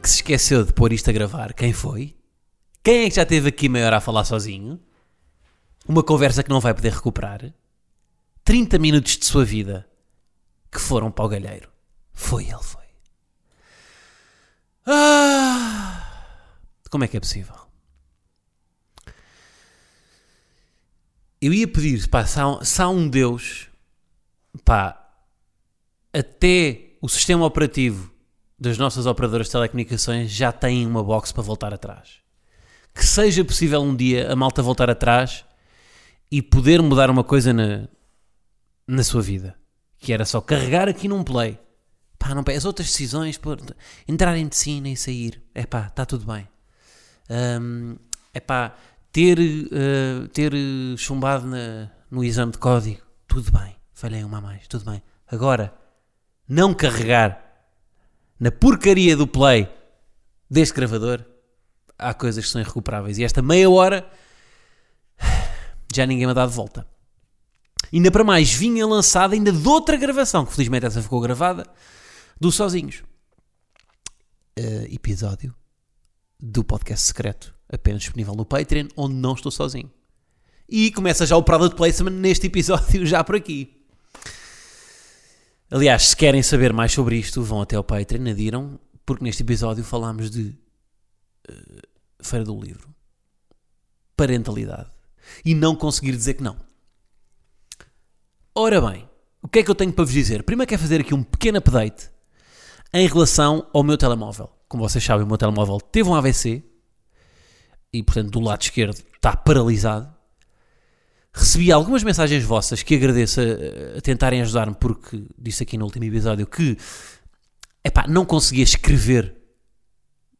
que se esqueceu de pôr isto a gravar? Quem foi? Quem é que já esteve aqui meia hora a falar sozinho? Uma conversa que não vai poder recuperar? 30 minutos de sua vida que foram para o galheiro. Foi ele, foi. Ah, como é que é possível? Eu ia pedir, pá, se há, se há um Deus, pá, até o sistema operativo das nossas operadoras de telecomunicações já tem uma box para voltar atrás. Que seja possível um dia a malta voltar atrás e poder mudar uma coisa na, na sua vida. Que era só carregar aqui num play. Pá, não, as outras decisões, entrar em medicina e sair. É pá, está tudo bem. Um, é pá, ter, uh, ter chumbado na, no exame de código. Tudo bem. Falhei uma a mais. Tudo bem. Agora, não carregar na porcaria do play deste gravador, há coisas que são irrecuperáveis. E esta meia hora já ninguém me dá de volta. Ainda para mais, vinha lançada ainda de outra gravação, que felizmente essa ficou gravada, do Sozinhos. Uh, episódio do podcast secreto, apenas disponível no Patreon, onde não estou sozinho. E começa já o product placement neste episódio, já por aqui. Aliás, se querem saber mais sobre isto, vão até ao Patreon, adiram, porque neste episódio falámos de uh, Feira do Livro, parentalidade e não conseguir dizer que não. Ora bem, o que é que eu tenho para vos dizer? Primeiro quero fazer aqui um pequeno update em relação ao meu telemóvel. Como vocês sabem, o meu telemóvel teve um AVC e, portanto, do lado esquerdo está paralisado recebi algumas mensagens vossas que agradeço a, a tentarem ajudar-me, porque disse aqui no último episódio que epá, não conseguia escrever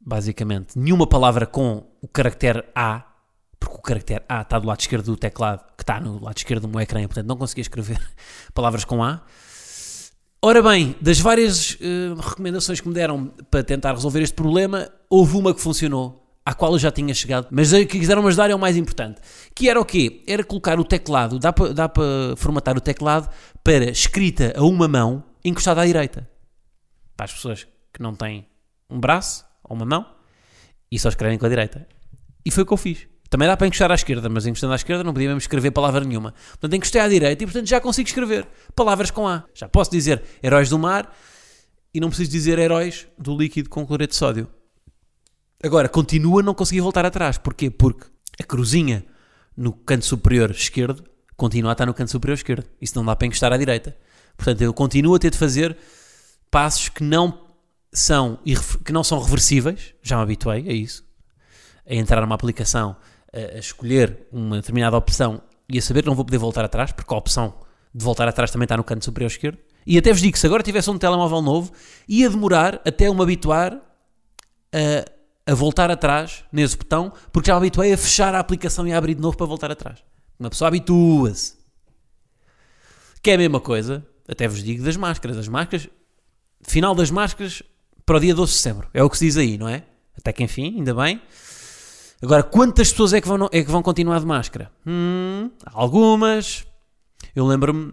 basicamente nenhuma palavra com o caractere A, porque o caractere A está do lado esquerdo do teclado, que está no lado esquerdo do meu ecrã, portanto não conseguia escrever palavras com A. Ora bem, das várias uh, recomendações que me deram para tentar resolver este problema, houve uma que funcionou à qual eu já tinha chegado, mas que quiseram ajudar é o mais importante. Que era o quê? Era colocar o teclado, dá para, dá para formatar o teclado para escrita a uma mão encostada à direita. Para as pessoas que não têm um braço ou uma mão e só escrevem com a direita. E foi o que eu fiz. Também dá para encostar à esquerda, mas encostando à esquerda não podia mesmo escrever palavra nenhuma. Portanto, encostei à direita e, portanto, já consigo escrever palavras com A. Já posso dizer heróis do mar e não preciso dizer heróis do líquido com cloreto de sódio. Agora, continua a não conseguir voltar atrás. Porquê? Porque a cruzinha no canto superior esquerdo continua a estar no canto superior esquerdo. Isso não dá para encostar à direita. Portanto, eu continuo a ter de fazer passos que não são, que não são reversíveis. Já me habituei a isso. A entrar numa aplicação, a, escolher uma determinada opção e a saber que não vou poder voltar atrás, porque a opção de voltar atrás também está no canto superior esquerdo. E até vos digo se agora tivesse um telemóvel novo, ia demorar até eu me habituar a a voltar atrás nesse botão, porque já me habituei a fechar a aplicação e a abrir de novo para voltar atrás. Uma pessoa habitua-se. Que é a mesma coisa, até vos digo, das máscaras. As máscaras, final das máscaras para o dia 12 de setembro. É o que se diz aí, não é? Até que enfim, ainda bem. Agora, quantas pessoas é que vão, é que vão continuar de máscara? Hum, algumas. Eu lembro-me.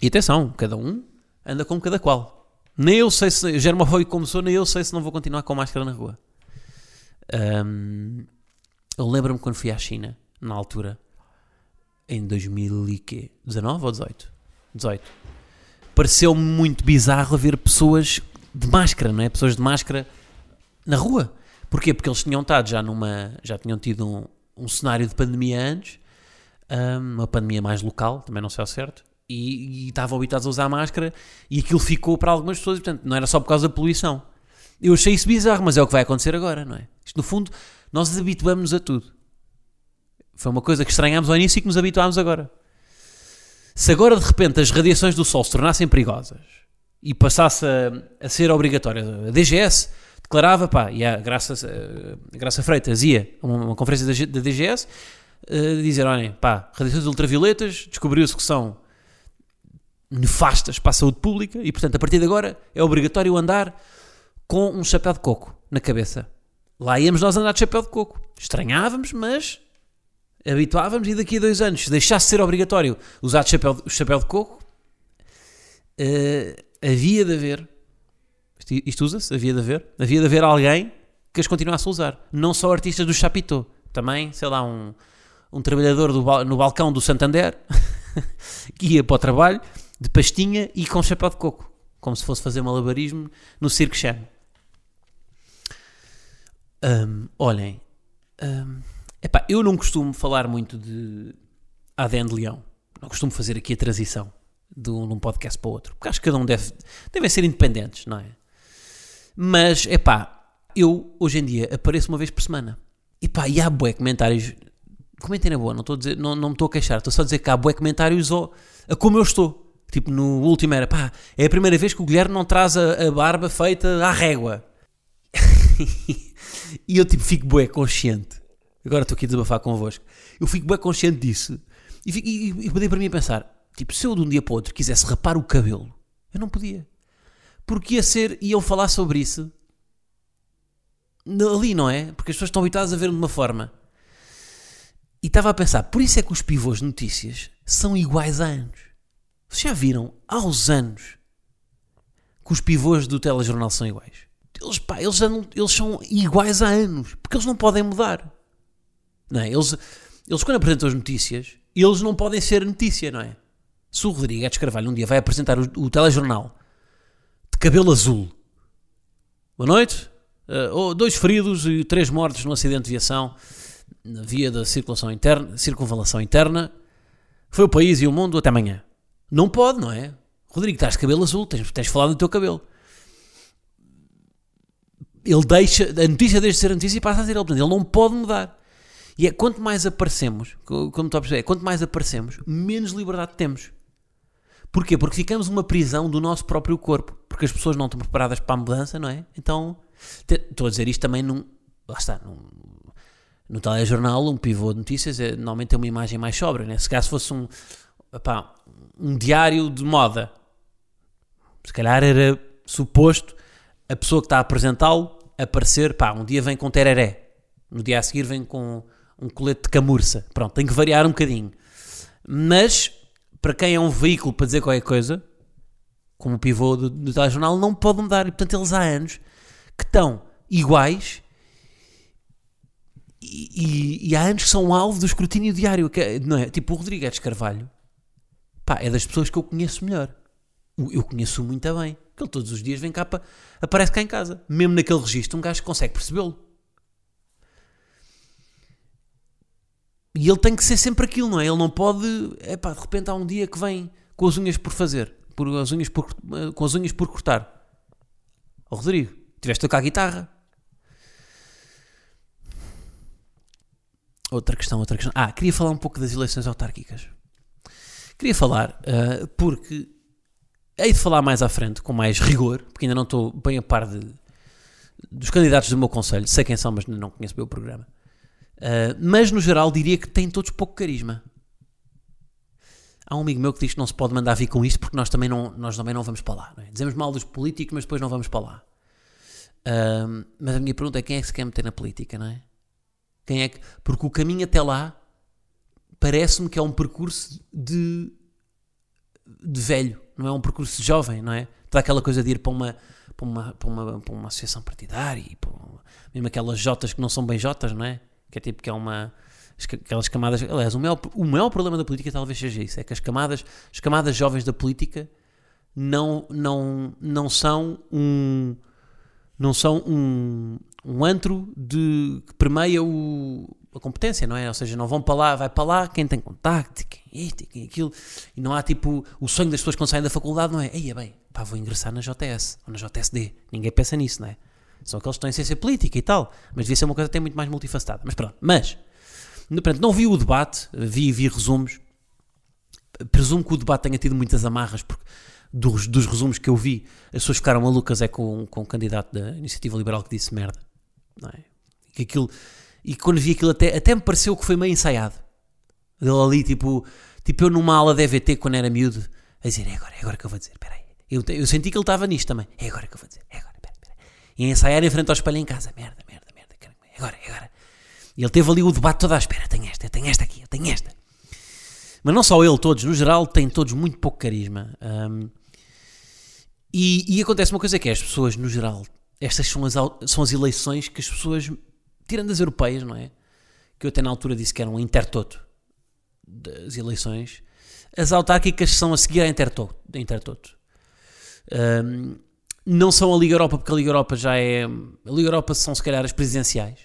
E atenção, cada um anda com cada qual. Nem eu sei se. Germofóbico como sou, nem eu sei se não vou continuar com máscara na rua. Um, eu lembro-me quando fui à China, na altura, em 2019 ou 18? 18. Pareceu-me muito bizarro ver pessoas de máscara, não é? Pessoas de máscara na rua. Porquê? Porque eles tinham estado já numa. já tinham tido um, um cenário de pandemia antes, um, uma pandemia mais local, também não sei ao certo, e, e estavam habituados a usar máscara e aquilo ficou para algumas pessoas, portanto, não era só por causa da poluição. Eu achei isso bizarro, mas é o que vai acontecer agora, não é? Isto, no fundo, nós habituamos-nos a tudo. Foi uma coisa que estranhámos ao início e que nos habituámos agora. Se agora, de repente, as radiações do Sol se tornassem perigosas e passasse a, a ser obrigatória, a DGS declarava, pá, e a Graça, a Graça Freitas ia a uma, uma conferência da, da DGS uh, dizer, olhem, pá, radiações ultravioletas, descobriu-se que são nefastas para a saúde pública e, portanto, a partir de agora é obrigatório andar com um chapéu de coco na cabeça. Lá íamos nós andar de chapéu de coco. Estranhávamos, mas habituávamos e daqui a dois anos, se deixasse de ser obrigatório usar de chapéu, o chapéu de coco, eh, havia de haver, isto, isto usa-se, havia de haver, havia de haver alguém que as continuasse a usar. Não só artistas do Chapitão, também, sei lá, um, um trabalhador do no balcão do Santander que ia para o trabalho de pastinha e com chapéu de coco, como se fosse fazer malabarismo no Cirque Chan. Hum, olhem, hum, epá, eu não costumo falar muito de ADN de Leão. Não costumo fazer aqui a transição de um, de um podcast para o outro. Porque acho que cada um deve devem ser independentes, não é? Mas, epá, eu hoje em dia apareço uma vez por semana. Epá, e há bué comentários. Comentem na boa, não, estou a dizer, não, não me estou a queixar. Estou só a dizer que há bué comentários ao, a como eu estou. Tipo, no último era, pá, é a primeira vez que o Guilherme não traz a, a barba feita à régua. e eu tipo fico bué consciente. Agora estou aqui a desabafar convosco. Eu fico bué consciente disso. E, fico, e, e, para mim a pensar, tipo, se eu de um dia para o outro quisesse rapar o cabelo, eu não podia. Porque ia ser, iam falar sobre isso ali, não é? Porque as pessoas estão habituadas a ver de uma forma. E estava a pensar, por isso é que os pivôs de notícias são iguais há anos. Vocês já viram, aos anos, que os pivôs do telejornal são iguais? Eles, pá, eles, andam- eles são iguais há anos, porque eles não podem mudar. Não é? Eles, eles quando apresentam as notícias, eles não podem ser notícia, não é? Se o Rodrigues Carvalho um dia vai apresentar o, o telejornal de cabelo azul, boa noite, Uh, dois feridos e três mortos num acidente de viação na via da circulação interna, circunvalação interna. Foi o país e o mundo até amanhã. Não pode, não é? Rodrigo, estás de cabelo azul, tens, tens falado do teu cabelo. Ele deixa, a notícia deixa de ser a notícia e passa a ser ele. Portanto, ele não pode mudar. E é quanto mais aparecemos, co- como estou a perceber, é, quanto mais aparecemos, menos liberdade temos. Porquê? Porque ficamos uma prisão do nosso próprio corpo. Porque as pessoas não estão preparadas para a mudança, não é? Então, estou a dizer isto também num. Lá está, num, no telejornal, um pivô de notícias é, normalmente tem uma imagem mais sóbria, né? Se caso fosse um, epá, um diário de moda, se calhar era suposto a pessoa que está a apresentá-lo aparecer, pá, um dia vem com tereré, no dia a seguir vem com um colete de camurça. Pronto, tem que variar um bocadinho. Mas, para quem é um veículo para dizer qualquer coisa, como o pivô do, do telejornal, não pode mudar. E, portanto, eles há anos que estão iguais e, e- e há anos que são alvo do escrutínio diário. Que, é- não é? Tipo, o Rodrigues Carvalho pá, é das pessoas que eu conheço melhor. Eu conheço muito bem. Porque ele todos os dias vem cá, para, aparece cá em casa. Mesmo naquele registro, um gajo consegue percebê-lo. E ele tem que ser sempre aquilo, não é? Ele não pode. De repente há um dia que vem com as unhas por fazer, por, as unhas por, com as unhas por cortar. Ó Rodrigo, tiveste tocar a guitarra. Outra questão, outra questão. Ah, queria falar um pouco das eleições autárquicas. Queria falar, ah, porque hei de falar mais à frente, com mais rigor, porque ainda não estou bem a par de, dos candidatos do meu conselho. Sei quem são, mas não conheço bem o programa. Uh, mas no geral diria que têm todos pouco carisma. Há um amigo meu que diz que não se pode mandar vir com isto porque nós também não, nós também não vamos para lá. é? Dizemos mal dos políticos, mas depois não vamos para lá. Uh, mas a minha pergunta é quem é que se quer meter na política, não é? Quem é que. Porque o caminho até lá parece-me que é um percurso de, de velho, não é um percurso jovem, não é? Toda aquela coisa de ir para uma, para uma, para uma, para uma associação partidária para mesmo aquelas jotas que não são bem jotas, não é? Que é tipo que é uma. Aquelas camadas. Aliás, o maior, o maior problema da política talvez seja isso: é que as camadas, as camadas jovens da política não, não, não são um. Não são um, um antro de, que permeia o, a competência, não é? Ou seja, não vão para lá, vai para lá quem tem contacto, quem é isto, quem é aquilo. E não há tipo. O sonho das pessoas quando saem da faculdade não é. Eia bem, pá, vou ingressar na JS ou na JSD. Ninguém pensa nisso, não é? São aqueles que estão em ciência política e tal. Mas devia ser uma coisa até muito mais multifacetada. Mas pronto. Mas, portanto, não vi o debate, vi, vi resumos. Presumo que o debate tenha tido muitas amarras, porque dos, dos resumos que eu vi, as pessoas ficaram malucas é com, com o candidato da Iniciativa Liberal que disse merda. Não é? que aquilo, e quando vi aquilo até, até me pareceu que foi meio ensaiado. Ele ali, tipo, tipo eu numa aula de EVT quando era miúdo, a dizer, é agora, é agora que eu vou dizer, espera aí. Eu, eu senti que ele estava nisto também. É agora que eu vou dizer, é agora, espera, espera. E a ensaiar em frente ao espelho em casa, merda, merda, merda, é agora, é agora. E ele teve ali o debate todo à espera, tenho esta, tenho esta aqui, tenho esta. Mas não só ele, todos, no geral, têm todos muito pouco carisma. Um, e, e, acontece uma coisa que é, as pessoas, no geral, estas são as, são as eleições que as pessoas, tirando as europeias, não é? Que eu até na altura disse que eram um intertoto das eleições. As autárquicas são a seguir a intertoto. intertoto. Um, não são a Liga Europa, porque a Liga Europa já é. A Liga Europa são se calhar as presidenciais.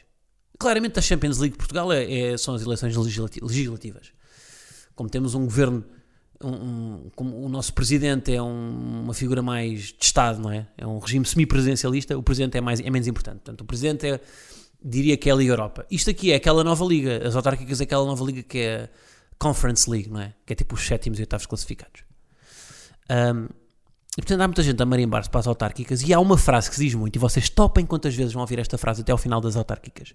Claramente a Champions League de Portugal é, é, são as eleições legislativas. Como temos um governo um, um, como o nosso presidente é um, uma figura mais de Estado, não é? É um regime semipresidencialista, o presidente é, mais, é menos importante. Portanto, o presidente é, diria que é a Liga Europa. Isto aqui é aquela nova liga, as autárquicas é aquela nova liga que é a Conference League, não é? Que é tipo os sétimos e oitavos classificados. Um, e portanto há muita gente a marimbar-se para as autárquicas e há uma frase que se diz muito, e vocês topem quantas vezes vão ouvir esta frase até ao final das autárquicas,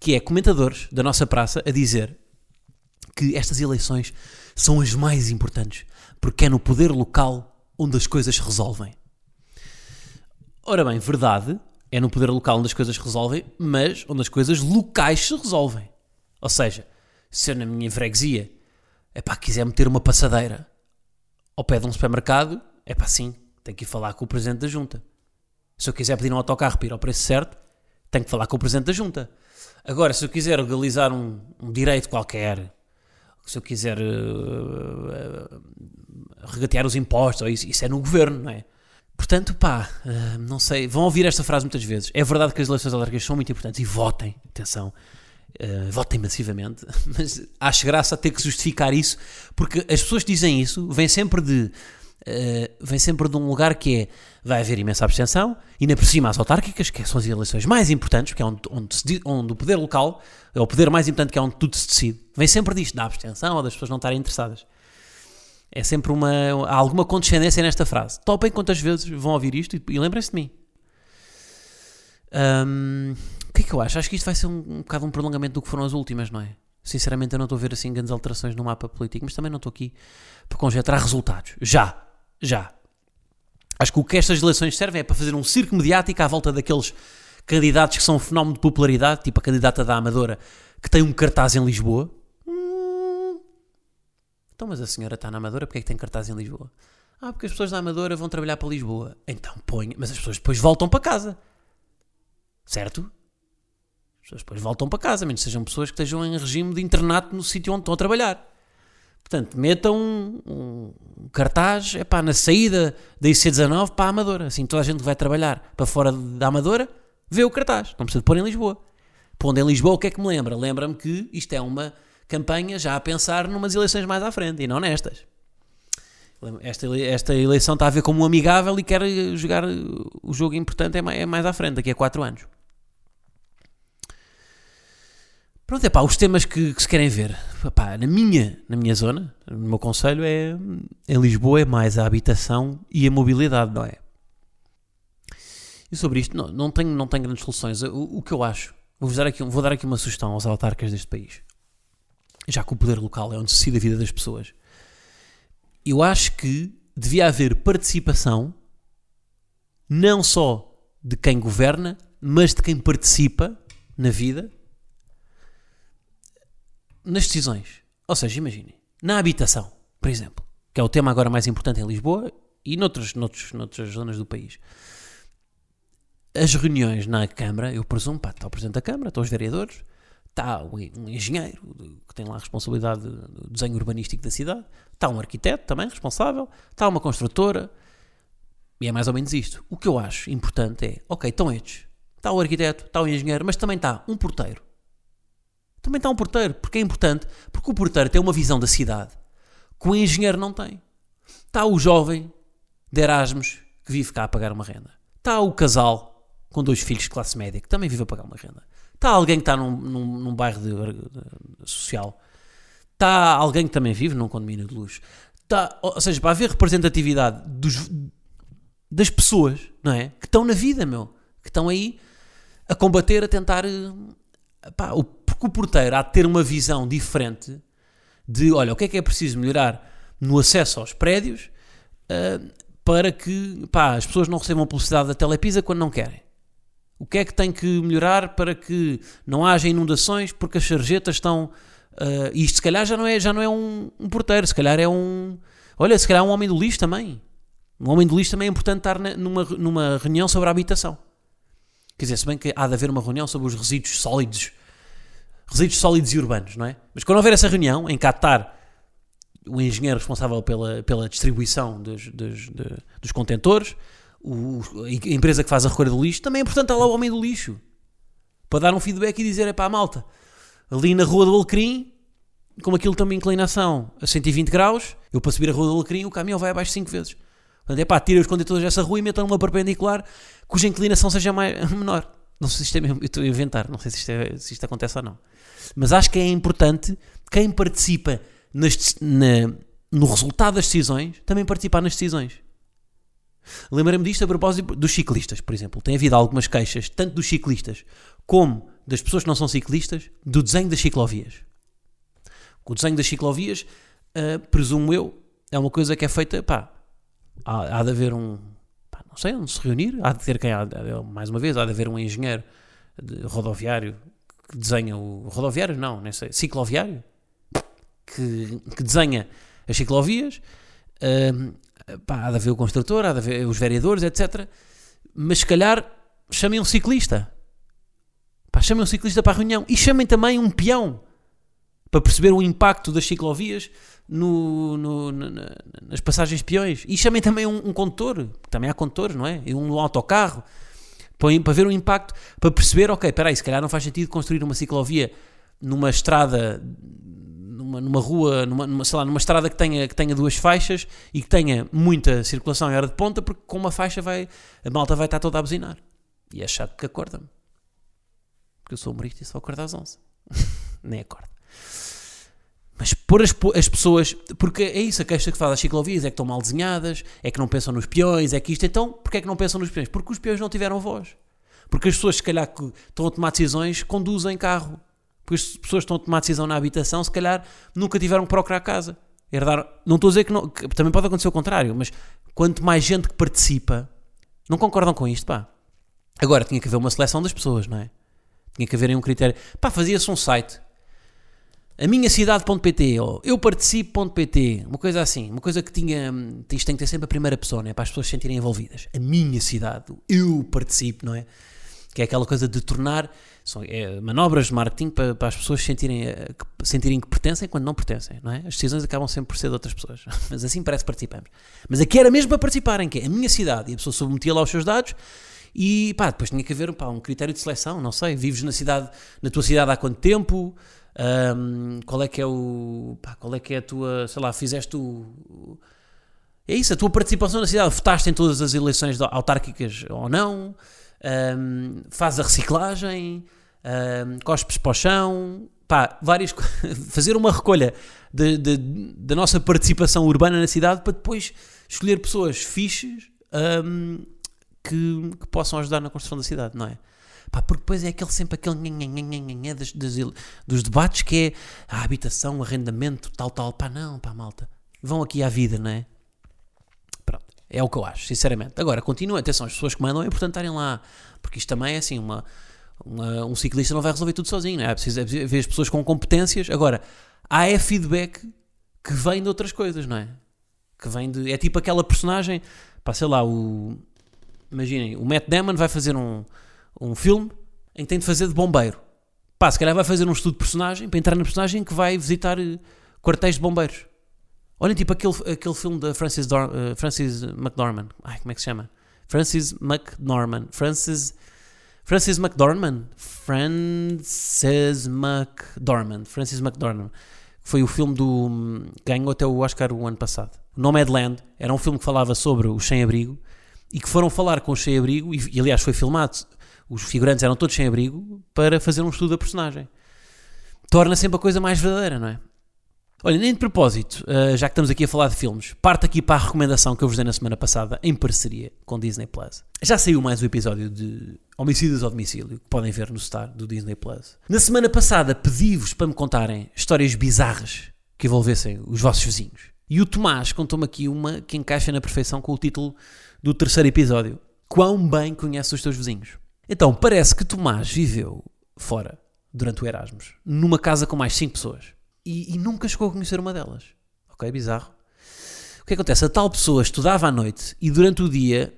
que é comentadores da nossa praça a dizer que estas eleições são as mais importantes, porque é no poder local onde as coisas se resolvem. Ora bem, verdade, é no poder local onde as coisas resolvem, mas onde as coisas locais se resolvem. Ou seja, se eu na minha freguesia, é pá, quiser meter uma passadeira ao pé de um supermercado, é pá, sim, tenho que ir falar com o presidente da junta. Se eu quiser pedir um autocarro para ir ao preço certo, tenho que falar com o presidente da junta. Agora, se eu quiser legalizar um, um direito qualquer, se eu quiser uh, uh, regatear os impostos, isso, isso, é no governo, não é? Portanto, pá, uh, não sei, vão ouvir esta frase muitas vezes. É verdade que as eleições autárquicas são muito importantes e votem, atenção, votem massivamente, mas acho graça ter que justificar isso, porque as pessoas que dizem isso vêm sempre de Uh, vem sempre de um lugar que é vai haver imensa abstenção e na por cima as autárquicas, que são as eleições mais importantes, que é onde, onde, onde, o poder local é o poder mais importante, que é onde tudo se decide, vem sempre disto, da abstenção ou das pessoas não estarem interessadas. É sempre uma. Há alguma condescendência nesta frase. Topem quantas vezes vão ouvir isto e, e lembrem-se de mim. Um, o que é que eu acho? Acho que isto vai ser um, um bocado um prolongamento do que foram as últimas, não é? Sinceramente, eu não estou a ver assim grandes alterações no mapa político, mas também não estou aqui para conjetar resultados. Já, já. Acho que o que estas eleições servem é para fazer um circo mediático à volta daqueles candidatos que são um fenómeno de popularidade, tipo a candidata da Amadora, que tem um cartaz em Lisboa. Então, mas a senhora está na Amadora, porque é que tem cartaz em Lisboa? Ah, porque as pessoas da Amadora vão trabalhar para Lisboa. Então põe, mas as pessoas depois voltam para casa. Certo? As pessoas depois voltam para casa, menos sejam pessoas que estejam em regime de internato no sítio onde estão a trabalhar. Portanto, metam um, um cartaz epá, na saída da IC19 para a Amadora. Assim, toda a gente que vai trabalhar para fora da Amadora vê o cartaz. Não precisa de pôr em Lisboa. Pondo em Lisboa, o que é que me lembra? Lembra-me que isto é uma campanha já a pensar numas eleições mais à frente e não nestas. Esta, esta eleição está a ver como um amigável e quer jogar o jogo importante é mais, é mais à frente, daqui a 4 anos. Pronto, é pá, os temas que, que se querem ver. Epá, na, minha, na minha zona, no meu conselho, é em Lisboa é mais a habitação e a mobilidade, não é? E sobre isto, não, não, tenho, não tenho grandes soluções. O, o que eu acho, vou aqui, vou dar aqui uma sugestão aos autarcas deste país, já que o poder local é onde se decide a vida das pessoas. Eu acho que devia haver participação não só de quem governa, mas de quem participa na vida nas decisões. Ou seja, imaginem, na habitação, por exemplo, que é o tema agora mais importante em Lisboa e noutros, noutros, noutras zonas do país. As reuniões na Câmara, eu presumo, pá, está o Presidente da Câmara, estão os vereadores, está um engenheiro que tem lá a responsabilidade do desenho urbanístico da cidade, está um arquiteto também responsável, está uma construtora, e é mais ou menos isto. O que eu acho importante é, ok, estão estes, está o arquiteto, está o engenheiro, mas também está um porteiro, também está um porteiro, porque é importante, porque o porteiro tem uma visão da cidade que o engenheiro não tem. Está o jovem de Erasmus que vive cá a pagar uma renda. Está o casal com dois filhos de classe média que também vive a pagar uma renda. Está alguém que está num, num, num bairro de, de, social. Está alguém que também vive num condomínio de luxo. Tá, ou seja, para haver representatividade dos, das pessoas, não é? Que estão na vida, meu. Que estão aí a combater, a tentar. eh, Pá, o, porque o porteiro há de ter uma visão diferente de, olha, o que é que é preciso melhorar no acesso aos prédios ah, para que pá, as pessoas não recebam publicidade da Telepisa quando não querem. O que é que tem que melhorar para que não haja inundações porque as sarjetas estão. e isto se calhar já não é, já não é um, um porteiro, se calhar é um. Olha, se calhar é um homem do lixo também. Um homem do lixo também é importante estar numa, numa reunião sobre a habitação. Quer dizer, se bem que há de haver uma reunião sobre os resíduos sólidos, resíduos sólidos e urbanos, não é? Mas quando houver essa reunião, em Qatar, o engenheiro responsável pela, pela distribuição dos, dos, de- dos contentores, o- a empresa que faz a recolha do lixo, também é importante estar lá o homem do lixo para dar um feedback e dizer: é pá, malta, ali na rua do Alecrim, como aquilo tem uma inclinação a 120 graus, eu para subir a rua do Alecrim, o caminhão vai abaixo 5 vezes. Portanto, é pá, tira os contentores dessa rua e metam numa perpendicular cuja inclinação seja mais, menor. Não sei se isto é mesmo, eu estou a inventar, não sei se isto, é- se isto acontece ou não. Mas acho que é importante quem participa nas na- no resultado das decisões também participar nas decisões. Lembrei-me disto a propósito dos ciclistas, por exemplo. Tem havido algumas queixas, tanto dos ciclistas como das pessoas que não são ciclistas, do desenho das ciclovias. O desenho das ciclovias, ah, presumo eu, é uma coisa que é feita, pá, há, há de haver um, pá, não sei, onde se reunir, há de ter quem, há mais uma vez, há de haver um engenheiro rodoviário que desenha o, rodoviário não, nem sei, cicloviário, que, que desenha as ciclovias, Ahm, pá, há de haver o construtor, há de haver os vereadores, etc. Mas se calhar chamem um ciclista. Pá, chamem um ciclista para a reunião e chamem também um peão para perceber o impacto das ciclovias no- no- na- nas passagens peões. E chamem também um, um condutor, também há condutores, não é? E um autocarro para, para ver o impacto, para perceber, ok, espera aí, se calhar não faz sentido construir uma ciclovia numa estrada numa, numa rua, numa, numa, sei lá, numa estrada que tenha, que tenha duas faixas e que tenha muita circulação em hora de ponta, porque com uma faixa vai, a malta vai estar toda a buzinar. E é chato que acorda-me. Porque eu sou humorista e só acordo às 11. Nem acordo. Mas pôr as, as pessoas, porque é isso, a queixa que faz as ciclovias é que estão mal desenhadas, é que não pensam nos peões, é que isto, então, porquê é que não pensam nos peões? Porque os peões não tiveram voz. Porque as pessoas, se calhar, que estão a tomar decisões, conduzem carro. Porque as pessoas que estão a tomar decisão na habitação, se calhar, nunca tiveram que procurar casa. Herdar, não estou a dizer que não, que também pode acontecer o contrário, mas quanto mais gente que participa, não concordam com isto, pá. Agora, tinha que haver uma seleção das pessoas, não é? Tinha que haver um critério. Pá, fazia-se um site. A minha cidade.pt ou eu participo.pt, uma coisa assim, uma coisa que tinha. Isto tem que ter sempre a primeira pessoa, não é? Para as pessoas se sentirem envolvidas. A minha cidade, eu participo, não é? Que é aquela coisa de tornar são, é, manobras de marketing para, para as pessoas se sentirem, eh, que, sentirem que pertencem quando não pertencem, não é? As decisões acabam sempre por ser de outras pessoas, mas assim parece que participamos. Mas aqui era mesmo para participarem, que é a minha cidade, e a pessoa submetia lá os seus dados e pá, depois tinha que haver pá, um critério de seleção, não sei, vives na cidade, na tua cidade há quanto tempo, Ahm, qual é que é o, pá, qual é que é a tua, sei lá, fizeste o- é isso, a tua participação na cidade, votaste em todas as eleições autárquicas ou não, Ahm, faz a reciclagem, ahm, cospes para o chão, pá, várias fazer uma recolha da nossa participação urbana na cidade para depois escolher pessoas fixes ahm, que, que possam ajudar na construção da cidade, não é? Pá, porque depois é aquele, sempre aquele das, das, dos debates que é a habitação, arrendamento, tal, tal. Pá, não, pá, malta. Vão aqui à vida, não é? É o que eu acho, sinceramente. Agora, continua, atenção, as pessoas que mandam é importante estarem lá. Porque isto também é assim, uma, uma- um ciclista não vai resolver tudo sozinho, não é? É é preciso ver as pessoas com competências. Agora, há é feedback que vem de outras coisas, não é? Que vem de. É tipo aquela personagem, pá, sei lá, o. Imaginem, o Matt Damon vai fazer um, um filme em que tem de fazer de bombeiro. Pá, se calhar vai fazer um estudo de personagem para entrar na personagem que vai visitar eh, quartéis de bombeiros. Olhem, tipo aquele, aquele filme da Francis, Dor eh, Francis McDormand. Ai, como é que se chama? Francis McDormand. Francis. Francis McDormand. Francis McDormand. Francis McDormand. Foi o filme do. ganhou até o Oscar o ano passado. Nomadland. Era um filme que falava sobre o sem-abrigo e que foram falar com o sem-abrigo, e, e aliás foi filmado. Os figurantes eram todos sem abrigo para fazer um estudo da personagem. Torna sempre a coisa mais verdadeira, não é? Olha, nem de propósito, uh, já que estamos aqui a falar de filmes, parte aqui para a recomendação que eu vos dei na semana passada, em parceria com Disney Plus. Já saiu mais um episódio de Homicídios ao Domicílio, que podem ver no Star do Disney Plus. Na semana passada pedi-vos para me contarem histórias bizarras que envolvessem os vossos vizinhos. E o Tomás contou-me aqui uma que encaixa na perfeição com o título do terceiro episódio. Quão bem conhece os teus vizinhos? Então, parece que Tomás viveu fora durante o Erasmus, numa casa com mais 5 pessoas e, e, nunca chegou a conhecer uma delas. Ok? Bizarro. O que acontece? A tal pessoa estudava à noite e durante o dia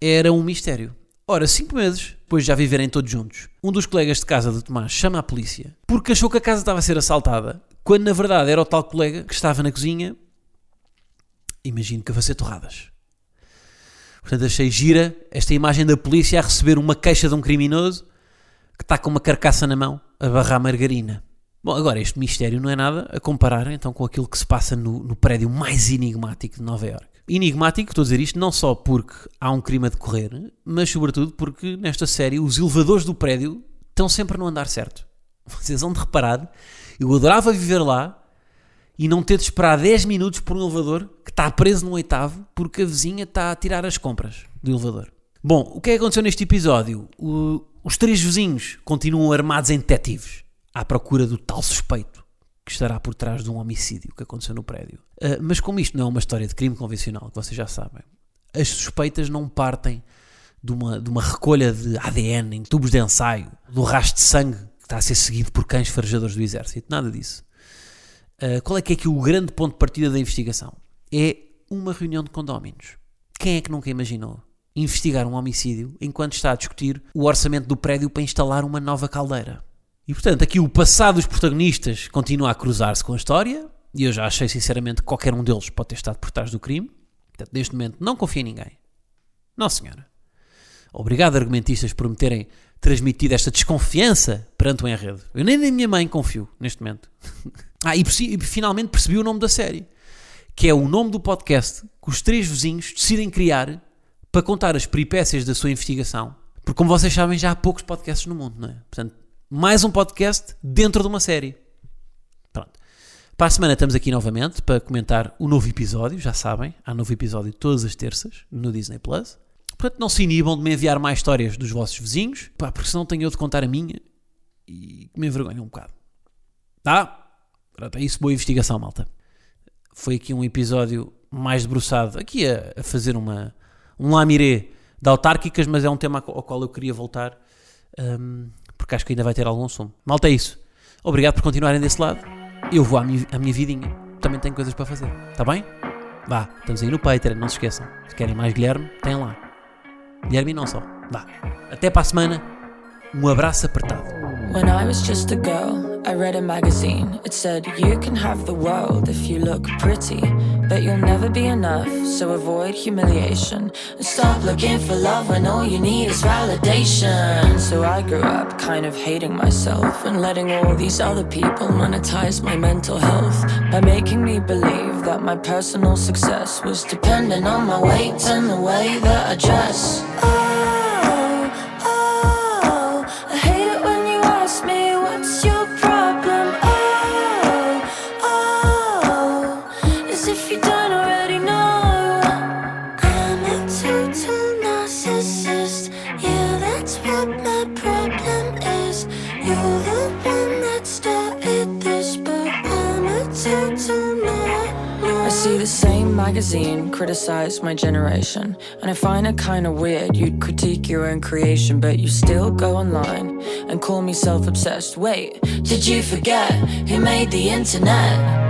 era um mistério. Ora, cinco meses depois de já viverem todos juntos, um dos colegas de casa de Tomás chama a polícia porque achou que a casa estava a ser assaltada, quando na verdade era o tal colega que estava na cozinha, imagino que a fazer torradas. Portanto, achei gira esta imagem da polícia a receber uma queixa de um criminoso que está com uma carcaça na mão a barrar margarina. Bom, agora este mistério não é nada a comparar então com aquilo que se passa no, no prédio mais enigmático de Nova York. Enigmático, estou a dizer isto não só porque há um crime a decorrer, mas sobretudo porque nesta série os elevadores do prédio estão sempre no andar certo. Vocês vão de reparar, eu adorava viver lá e não ter de esperar 10 minutos por um elevador que está preso no oitavo porque a vizinha está a tirar as compras do elevador. Bom, o que é que aconteceu neste episódio? O, os três vizinhos continuam armados em detetives à procura do tal suspeito que estará por trás de um homicídio que aconteceu no prédio. Uh, mas como isto não é uma história de crime convencional, que vocês já sabem, as suspeitas não partem de uma, de uma recolha de ADN em tubos de ensaio, do rastro de sangue que está a ser seguido por cães farejadores do exército, nada disso. Uh, qual é que é o grande ponto de partida da investigação? É uma reunião de condóminos. Quem é que nunca imaginou investigar um homicídio enquanto está a discutir o orçamento do prédio para instalar uma nova caldeira? E portanto, aqui o passado dos protagonistas continua a cruzar-se com a história, e eu já achei sinceramente que qualquer um deles pode ter estado por trás do crime. Portanto, neste momento não confio em ninguém. Não, senhora. Obrigado, argumentistas, por me terem transmitido esta desconfiança perante o enredo. Eu nem na minha mãe confio neste momento. ah, e, e finalmente percebi o nome da série, que é o nome do podcast que os três vizinhos decidem criar para contar as peripécias da sua investigação. Porque, como vocês sabem, já há poucos podcasts no mundo, não é? Portanto, mais um podcast dentro de uma série. Pronto. Para a semana estamos aqui novamente para comentar o novo episódio, já sabem, há novo episódio todas as terças no Disney Plus. Portanto, não se inibam de me enviar mais histórias dos vossos vizinhos, pá, porque senão tenho eu de contar a minha e me envergonho um bocado. Tá? Pronto, é isso, boa investigação, malta. Foi aqui um episódio mais debruçado, aqui a, a fazer uma, um lamiré de autárquicas, mas é um tema ao qual eu queria voltar. Um, porque acho que ainda vai ter algum som. Malta é isso. Obrigado por continuarem desse lado. Eu vou à minha, à minha vidinha. Também tenho coisas para fazer. Está bem? Vá, estamos aí no Patreon, não se esqueçam. Se querem mais Guilherme, tem lá. Guilherme não só. Vá. Até para a semana. Um abraço apertado. When I was just a girl, I read a magazine. It said, You can have the world if you look pretty. But you'll never be enough, so avoid humiliation. And stop looking for love when all you need is validation. So I grew up kind of hating myself and letting all these other people monetize my mental health by making me believe that my personal success was dependent on my weight and the way that I dress. Magazine criticized my generation. And I find it kinda weird you'd critique your own creation, but you still go online and call me self obsessed. Wait, did you forget who made the internet?